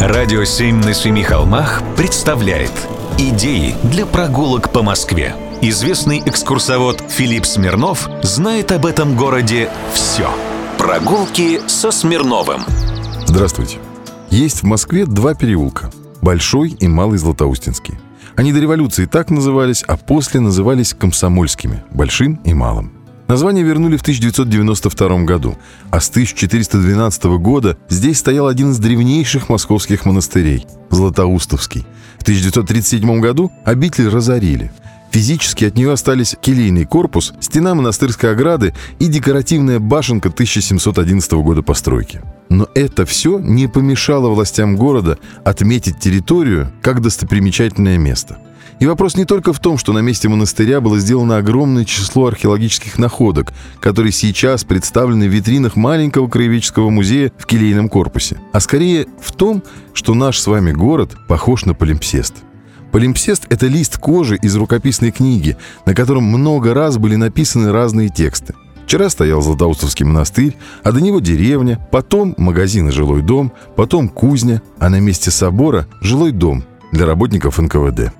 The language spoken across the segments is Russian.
Радио «Семь на семи холмах» представляет Идеи для прогулок по Москве. Известный экскурсовод Филипп Смирнов знает об этом городе все. Прогулки со Смирновым. Здравствуйте. Есть в Москве два переулка. Большой и Малый Златоустинский. Они до революции так назывались, а после назывались комсомольскими, большим и малым. Название вернули в 1992 году, а с 1412 года здесь стоял один из древнейших московских монастырей – Златоустовский. В 1937 году обитель разорили. Физически от нее остались келейный корпус, стена монастырской ограды и декоративная башенка 1711 года постройки. Но это все не помешало властям города отметить территорию как достопримечательное место – и вопрос не только в том, что на месте монастыря было сделано огромное число археологических находок, которые сейчас представлены в витринах маленького краеведческого музея в келейном корпусе, а скорее в том, что наш с вами город похож на полимпсест. Полимпсест — это лист кожи из рукописной книги, на котором много раз были написаны разные тексты. Вчера стоял Златоустовский монастырь, а до него деревня, потом магазин и жилой дом, потом кузня, а на месте собора — жилой дом для работников НКВД.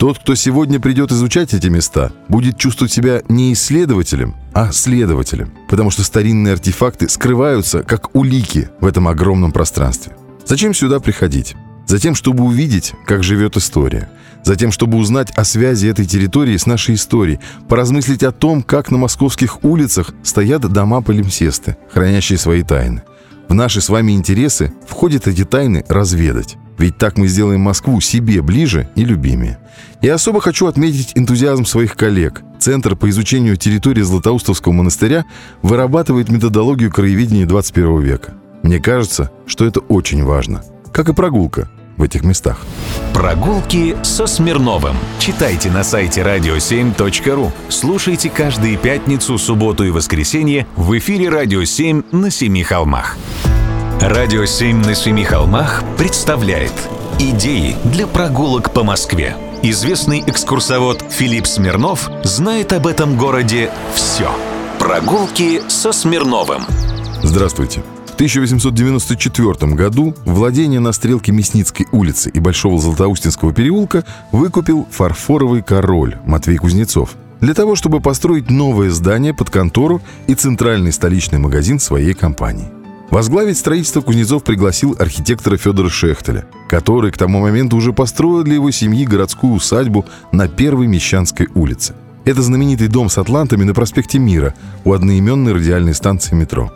Тот, кто сегодня придет изучать эти места, будет чувствовать себя не исследователем, а следователем, потому что старинные артефакты скрываются как улики в этом огромном пространстве. Зачем сюда приходить? Затем, чтобы увидеть, как живет история. Затем, чтобы узнать о связи этой территории с нашей историей, поразмыслить о том, как на московских улицах стоят дома полимсесты, хранящие свои тайны. В наши с вами интересы входит эти тайны разведать. Ведь так мы сделаем Москву себе ближе и любимее. И особо хочу отметить энтузиазм своих коллег. Центр по изучению территории Златоустовского монастыря вырабатывает методологию краеведения 21 века. Мне кажется, что это очень важно. Как и прогулка в этих местах. Прогулки со Смирновым. Читайте на сайте radio7.ru. Слушайте каждые пятницу, субботу и воскресенье в эфире «Радио 7» на Семи холмах. Радио «Семь на семи холмах» представляет Идеи для прогулок по Москве. Известный экскурсовод Филипп Смирнов знает об этом городе все. Прогулки со Смирновым. Здравствуйте. В 1894 году владение на стрелке Мясницкой улицы и Большого Златоустинского переулка выкупил фарфоровый король Матвей Кузнецов для того, чтобы построить новое здание под контору и центральный столичный магазин своей компании. Возглавить строительство Кузнецов пригласил архитектора Федора Шехтеля, который к тому моменту уже построил для его семьи городскую усадьбу на Первой Мещанской улице. Это знаменитый дом с атлантами на проспекте Мира у одноименной радиальной станции метро.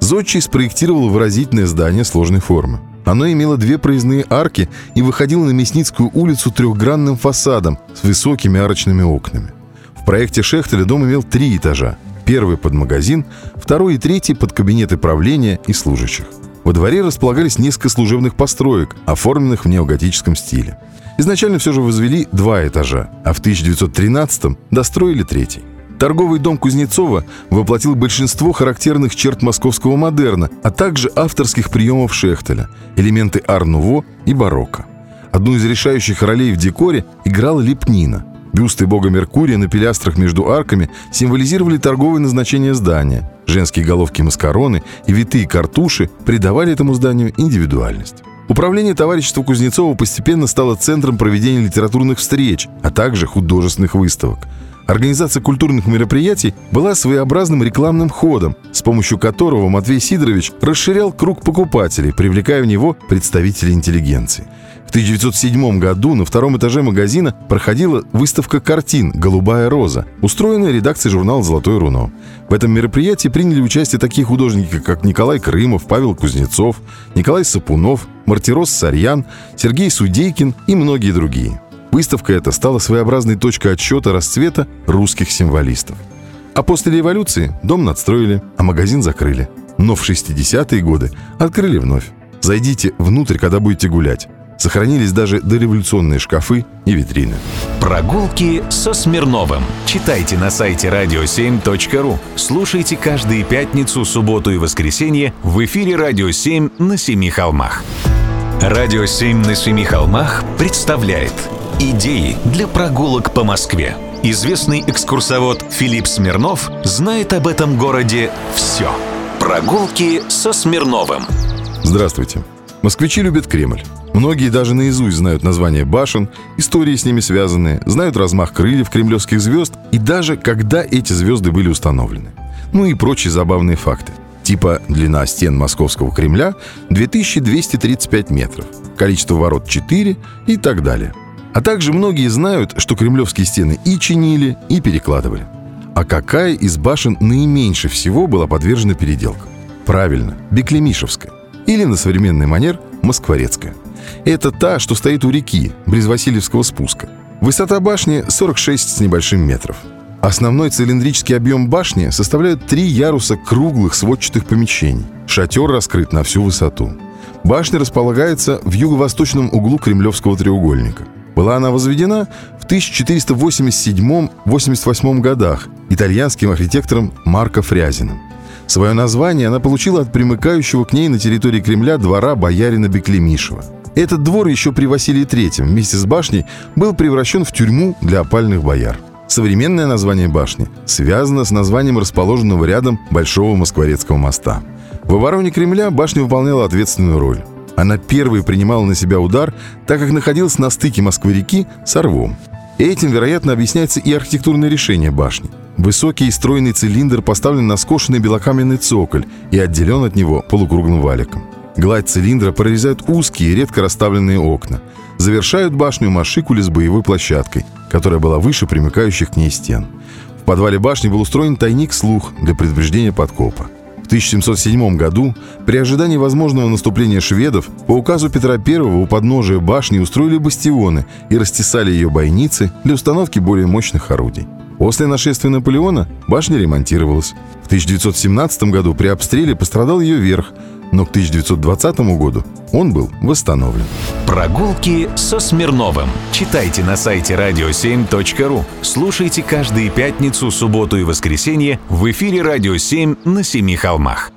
Зодчий спроектировал выразительное здание сложной формы. Оно имело две проездные арки и выходило на Мясницкую улицу трехгранным фасадом с высокими арочными окнами. В проекте Шехтеля дом имел три этажа – Первый под магазин, второй и третий под кабинеты правления и служащих. Во дворе располагались несколько служебных построек, оформленных в неоготическом стиле. Изначально все же возвели два этажа, а в 1913-м достроили третий. Торговый дом Кузнецова воплотил большинство характерных черт московского модерна, а также авторских приемов Шехтеля, элементы ар-нуво и барокко. Одну из решающих ролей в декоре играла лепнина – Бюсты бога Меркурия на пилястрах между арками символизировали торговое назначение здания. Женские головки маскароны и витые картуши придавали этому зданию индивидуальность. Управление товарищества Кузнецова постепенно стало центром проведения литературных встреч, а также художественных выставок. Организация культурных мероприятий была своеобразным рекламным ходом, с помощью которого Матвей Сидорович расширял круг покупателей, привлекая в него представителей интеллигенции. В 1907 году на втором этаже магазина проходила выставка картин «Голубая роза», устроенная редакцией журнала «Золотое руно». В этом мероприятии приняли участие такие художники, как Николай Крымов, Павел Кузнецов, Николай Сапунов, Мартирос Сарьян, Сергей Судейкин и многие другие. Выставка эта стала своеобразной точкой отсчета расцвета русских символистов. А после революции дом надстроили, а магазин закрыли. Но в 60-е годы открыли вновь. Зайдите внутрь, когда будете гулять. Сохранились даже дореволюционные шкафы и витрины. Прогулки со Смирновым. Читайте на сайте radio7.ru. Слушайте каждые пятницу, субботу и воскресенье в эфире «Радио 7» на Семи холмах. «Радио 7» на Семи холмах представляет Идеи для прогулок по Москве. Известный экскурсовод Филипп Смирнов знает об этом городе все. Прогулки со Смирновым. Здравствуйте. Москвичи любят Кремль. Многие даже наизусть знают названия башен, истории с ними связанные, знают размах крыльев кремлевских звезд и даже когда эти звезды были установлены. Ну и прочие забавные факты. Типа длина стен Московского Кремля 2235 метров, количество ворот 4 и так далее. А также многие знают, что кремлевские стены и чинили, и перекладывали. А какая из башен наименьше всего была подвержена переделкам? Правильно, Беклемишевская. Или на современный манер Москворецкая. Это та, что стоит у реки, близ Васильевского спуска. Высота башни 46 с небольшим метров. Основной цилиндрический объем башни составляют три яруса круглых сводчатых помещений. Шатер раскрыт на всю высоту. Башня располагается в юго-восточном углу Кремлевского треугольника. Была она возведена в 1487-88 годах итальянским архитектором Марко Фрязиным. Свое название она получила от примыкающего к ней на территории Кремля двора боярина Беклемишева. Этот двор еще при Василии III вместе с башней был превращен в тюрьму для опальных бояр. Современное название башни связано с названием расположенного рядом Большого Москворецкого моста. В обороне Кремля башня выполняла ответственную роль. Она первой принимала на себя удар, так как находилась на стыке Москвы-реки с Орвом. Этим, вероятно, объясняется и архитектурное решение башни. Высокий и стройный цилиндр поставлен на скошенный белокаменный цоколь и отделен от него полукруглым валиком. Гладь цилиндра прорезают узкие, редко расставленные окна. Завершают башню машикули с боевой площадкой, которая была выше примыкающих к ней стен. В подвале башни был устроен тайник-слух для предупреждения подкопа. В 1707 году, при ожидании возможного наступления шведов, по указу Петра I у подножия башни устроили бастионы и растесали ее бойницы для установки более мощных орудий. После нашествия Наполеона башня ремонтировалась. В 1917 году при обстреле пострадал ее верх, но к 1920 году он был восстановлен. Прогулки со Смирновым. Читайте на сайте radio7.ru. Слушайте каждые пятницу, субботу и воскресенье в эфире «Радио 7» на Семи холмах.